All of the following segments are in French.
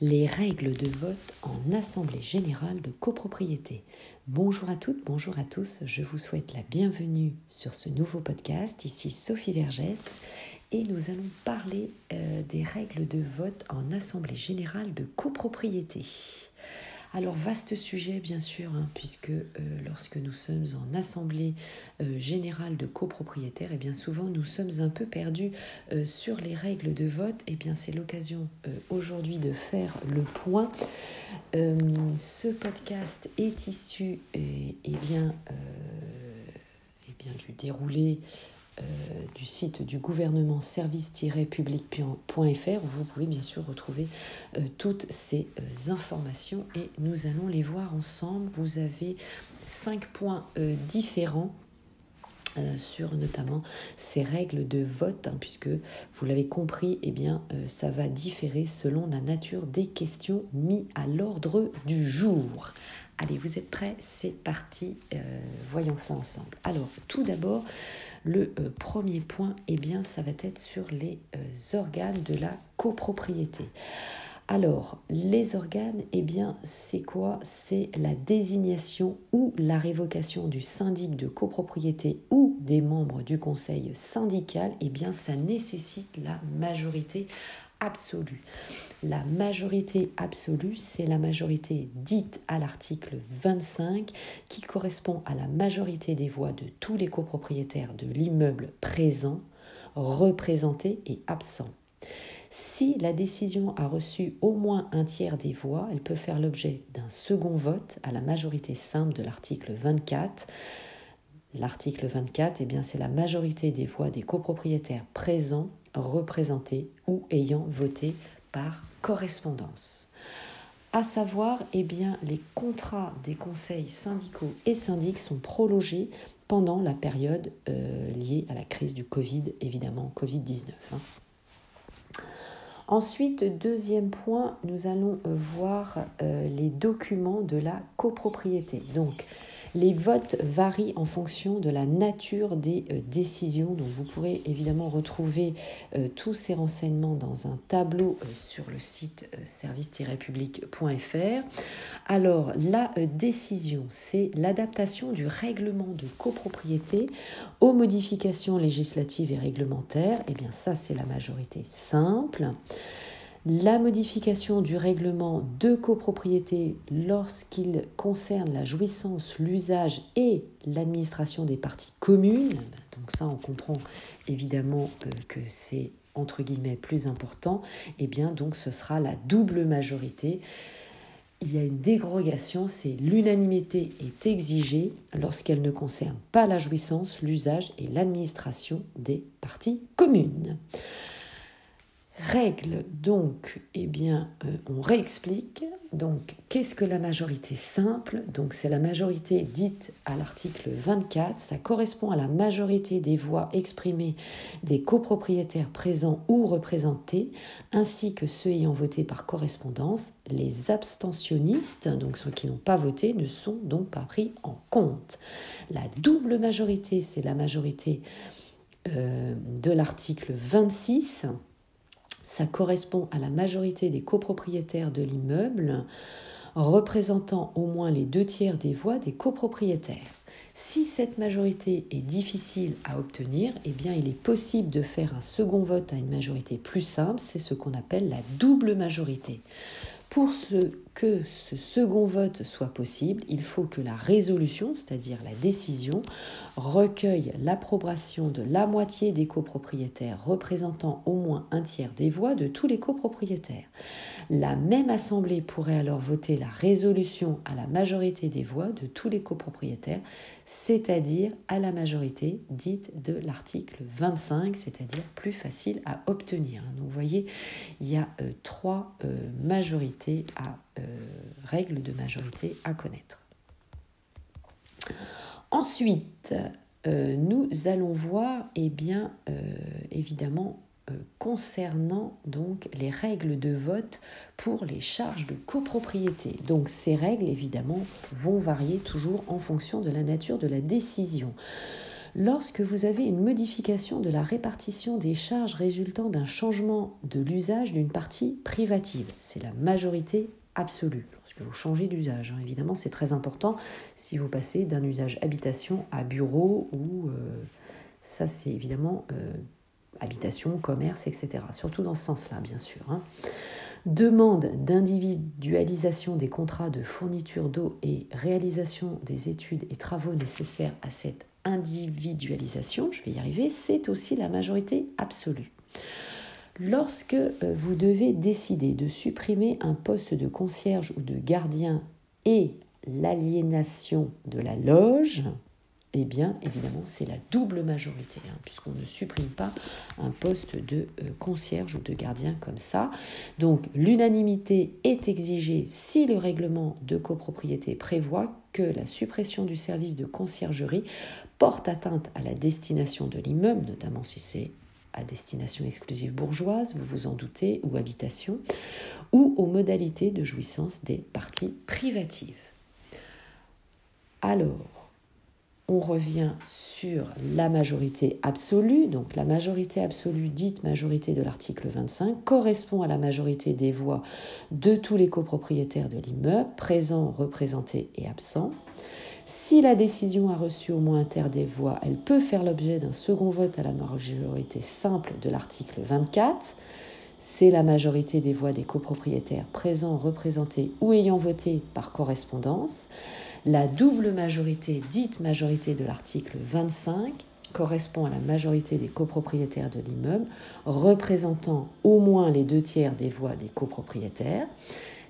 les règles de vote en assemblée générale de copropriété. Bonjour à toutes, bonjour à tous, je vous souhaite la bienvenue sur ce nouveau podcast. Ici Sophie Vergès et nous allons parler euh, des règles de vote en assemblée générale de copropriété. Alors, vaste sujet, bien sûr, hein, puisque euh, lorsque nous sommes en assemblée euh, générale de copropriétaires, et eh bien souvent nous sommes un peu perdus euh, sur les règles de vote. Et eh bien, c'est l'occasion aujourd'hui de faire le point. ce podcast est issu eh et bien, du déroulé euh, du site du gouvernement service-public.fr où vous pouvez bien sûr retrouver euh, toutes ces euh, informations et nous allons les voir ensemble. Vous avez cinq points différents sur notamment ces règles de vote, hein, puisque vous l'avez compris, eh bien, ça va différer selon la nature des questions mises à l'ordre du jour. Allez, vous êtes prêts? C'est parti, voyons ça ensemble. Alors, tout d'abord, le euh, premier point, eh bien, ça va être sur les euh, organes de la copropriété. Alors, les organes, eh bien, c'est quoi? C'est la désignation ou la révocation du syndic de copropriété ou des membres du conseil syndical. Eh bien, ça nécessite la majorité absolue. La majorité absolue, c'est la majorité dite à l'article 25 qui correspond à la majorité des voix de tous les copropriétaires de l'immeuble présent, représenté et absent. Si la décision a reçu au moins un tiers des voix, elle peut faire l'objet d'un second vote à la majorité simple de l'article 24. L'article 24, eh c'est la majorité des voix des copropriétaires présents représentés ou ayant voté par correspondance. À savoir, eh bien, les contrats des conseils syndicaux et syndics sont prolongés pendant la période euh, liée à la crise du Covid, évidemment, Covid-19. Hein. Ensuite, deuxième point, nous allons euh, voir euh, les documents de la copropriété. Donc, les votes varient en fonction de la nature des euh, décisions. Donc vous pourrez évidemment retrouver euh, tous ces renseignements dans un tableau euh, sur le site service-public.fr. Alors la décision, c'est l'adaptation du règlement de copropriété aux modifications législatives et réglementaires. Eh bien ça, c'est la majorité simple la modification du règlement de copropriété lorsqu'il concerne la jouissance, l'usage et l'administration des parties communes. Donc ça, on comprend évidemment euh, que c'est entre guillemets plus important. Et eh bien donc ce sera la double majorité. Il y a une dérogation, c'est l'unanimité est exigée lorsqu'elle ne concerne pas la jouissance, l'usage et l'administration des parties communes. Règle donc, eh bien, euh, on réexplique. Donc, qu'est-ce que la majorité simple? Donc, c'est la majorité dite à l'article 24. Ça correspond à la majorité des voix exprimées des copropriétaires présents ou représentés, ainsi que ceux ayant voté par correspondance. Les abstentionnistes, donc ceux qui n'ont pas voté, ne sont donc pas pris en compte. La double majorité, c'est la majorité euh, de l'article 26 correspond à la majorité des copropriétaires de l'immeuble, représentant au moins les deux tiers des voix des copropriétaires. Si cette majorité est difficile à obtenir, eh bien il est possible de faire un second vote à une majorité plus simple, c'est ce qu'on appelle la double majorité. Pour que ce second vote soit possible, il faut que la résolution, c'est-à-dire la décision, recueille l'approbation de la moitié des copropriétaires représentant au moins un tiers des voix de tous les copropriétaires. La même assemblée pourrait alors voter la résolution à la majorité des voix de tous les copropriétaires, c'est-à-dire à la majorité dite de l'article 25, c'est-à-dire plus facile à obtenir. Donc vous voyez, il y a euh, trois euh, majorités à euh, règles de majorité à connaître. Ensuite, nous allons voir, eh bien, évidemment, euh, concernant donc les règles de vote pour les charges de copropriété. Donc ces règles évidemment vont varier toujours en fonction de la nature de la décision. Lorsque vous avez une modification de la répartition des charges résultant d'un changement de l'usage d'une partie privative, c'est la majorité absolue. Lorsque vous changez d'usage, hein, évidemment, c'est très important si vous passez d'un usage habitation à bureau ou euh, ça, c'est évidemment euh, habitation, commerce, etc. Surtout dans ce sens-là, bien sûr. Hein. Demande d'individualisation des contrats de fourniture d'eau et réalisation des études et travaux nécessaires à cette individualisation, je vais y arriver, c'est aussi la majorité absolue. Lorsque euh, vous devez décider de supprimer un poste de concierge ou de gardien et l'aliénation de la loge, eh bien, évidemment, c'est la double majorité, hein, puisqu'on ne supprime pas un poste de euh, concierge ou de gardien comme ça. Donc, l'unanimité est exigée si le règlement de copropriété prévoit que la suppression du service de conciergerie porte atteinte à la destination de l'immeuble, notamment si c'est à destination exclusive bourgeoise, vous vous en doutez, ou habitation, ou aux modalités de jouissance des parties privatives. Alors, on revient sur la majorité absolue. Donc la majorité absolue, dite majorité de l'article 25, correspond à la majorité des voix de tous les copropriétaires de l'immeuble, présents, représentés et absents. Si la décision a reçu au moins un tiers des voix, elle peut faire l'objet d'un second vote à la majorité simple de l'article 24. C'est la majorité des voix des copropriétaires présents, représentés ou ayant voté par correspondance. La double majorité, dite majorité de l'article 25, correspond à la majorité des copropriétaires de l'immeuble, représentant au moins les deux tiers des voix des copropriétaires.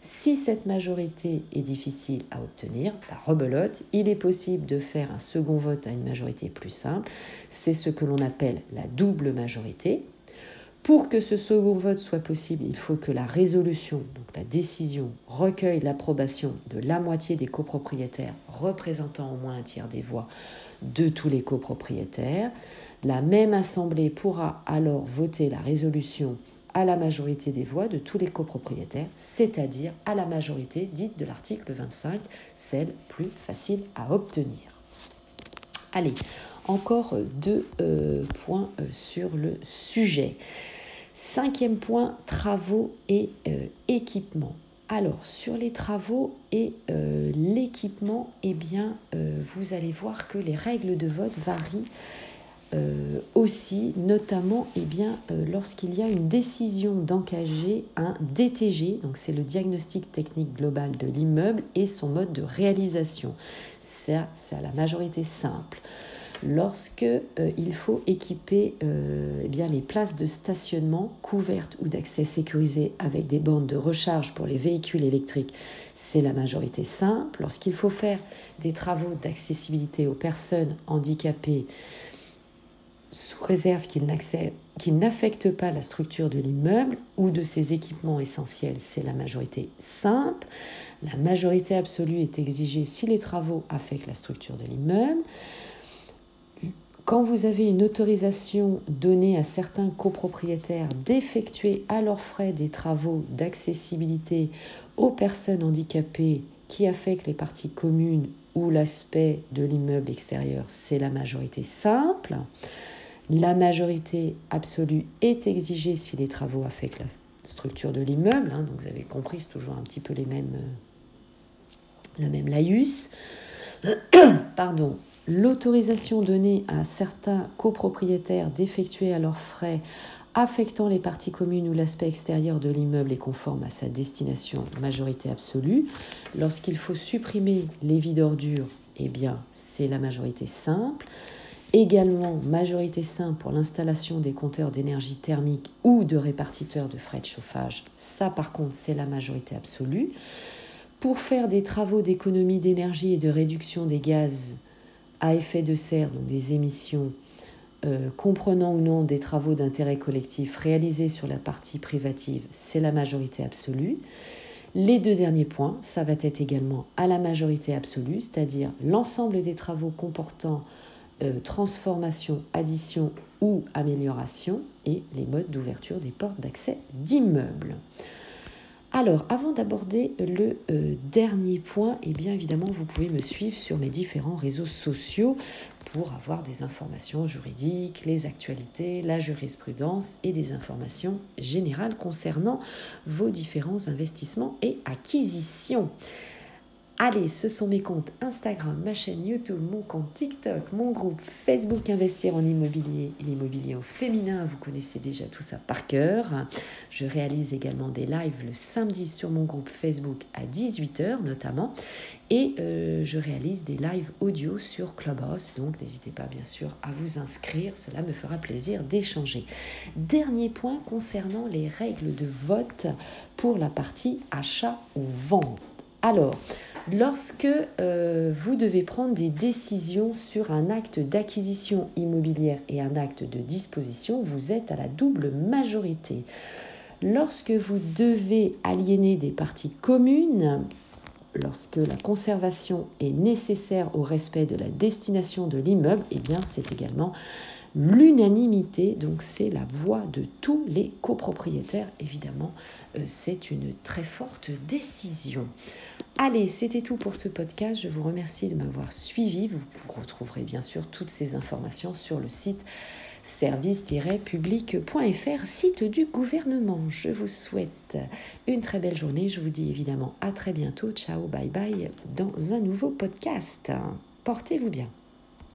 Si cette majorité est difficile à obtenir, par rebelote, il est possible de faire un second vote à une majorité plus simple. C'est ce que l'on appelle la double majorité. Pour que ce second vote soit possible, il faut que la résolution, la décision, recueille l'approbation de la moitié des copropriétaires représentant au moins un tiers des voix de tous les copropriétaires. La même assemblée pourra alors voter la résolution la majorité des voix de tous les copropriétaires, c'est-à-dire à la majorité dite de l'article 25, celle plus facile à obtenir. Allez, encore deux euh, points euh, sur le sujet. Cinquième point, travaux et euh, équipements. Alors, sur les travaux et l'équipement, eh bien, vous allez voir que les règles de vote varient aussi, notamment eh bien, lorsqu'il y a une décision d'engager un DTG, donc c'est le diagnostic technique global de l'immeuble et son mode de réalisation. Ça, c'est à la majorité simple lorsque euh, il faut équiper euh, eh bien, les places de stationnement couvertes ou d'accès sécurisé avec des bornes de recharge pour les véhicules électriques, c'est la majorité simple. Lorsqu'il faut faire des travaux d'accessibilité aux personnes handicapées sous réserve qu'ils n'affectent pas la structure de l'immeuble ou de ses équipements essentiels, c'est la majorité simple. La majorité absolue est exigée si les travaux affectent la structure de l'immeuble. Quand vous avez une autorisation donnée à certains copropriétaires d'effectuer à leurs frais des travaux d'accessibilité aux personnes handicapées qui affectent les parties communes ou l'aspect de l'immeuble extérieur, c'est la majorité simple. La majorité absolue est exigée si les travaux affectent la structure de l'immeuble. Hein, vous avez compris, c'est toujours un petit peu euh, le même laïus. Pardon l'autorisation donnée à certains copropriétaires d'effectuer à leurs frais affectant les parties communes ou l'aspect extérieur de l'immeuble est conforme à sa destination majorité absolue. Lorsqu'il faut supprimer les vides ordures, eh bien, c'est la majorité simple. Également, majorité simple pour l'installation des compteurs d'énergie thermique ou de répartiteurs de frais de chauffage. Ça, par contre, c'est la majorité absolue. Pour faire des travaux d'économie d'énergie et de réduction des gaz à effet de serre, donc des émissions euh, comprenant ou non des travaux d'intérêt collectif réalisés sur la partie privative, c'est la majorité absolue. Les deux derniers points, ça va être également à la majorité absolue, c'est-à-dire l'ensemble des travaux comportant euh, transformation, addition ou amélioration et les modes d'ouverture des portes d'accès d'immeubles. Alors, avant d'aborder le euh, dernier point, eh bien évidemment, vous pouvez me suivre sur mes différents réseaux sociaux pour avoir des informations juridiques, les actualités, la jurisprudence et des informations générales concernant vos différents investissements et acquisitions. Allez, ce sont mes comptes Instagram, ma chaîne YouTube, mon compte TikTok, mon groupe Facebook Investir en immobilier et l'immobilier au féminin. Vous connaissez déjà tout ça par cœur. Je réalise également des lives le samedi sur mon groupe Facebook à 18h notamment. Et euh, je réalise des lives audio sur Clubhouse. Donc n'hésitez pas bien sûr à vous inscrire. Cela me fera plaisir d'échanger. Dernier point concernant les règles de vote pour la partie achat ou vente. Alors, lorsque euh, vous devez prendre des décisions sur un acte d'acquisition immobilière et un acte de disposition, vous êtes à la double majorité. Lorsque vous devez aliéner des parties communes, lorsque la conservation est nécessaire au respect de la destination de l'immeuble, eh bien c'est également l'unanimité, donc c'est la voix de tous les copropriétaires, évidemment, euh, c'est une très forte décision. Allez, c'était tout pour ce podcast. Je vous remercie de m'avoir suivi. Vous retrouverez bien sûr toutes ces informations sur le site service-public.fr, site du gouvernement. Je vous souhaite une très belle journée. Je vous dis évidemment à très bientôt. Ciao, bye bye dans un nouveau podcast. Portez-vous bien.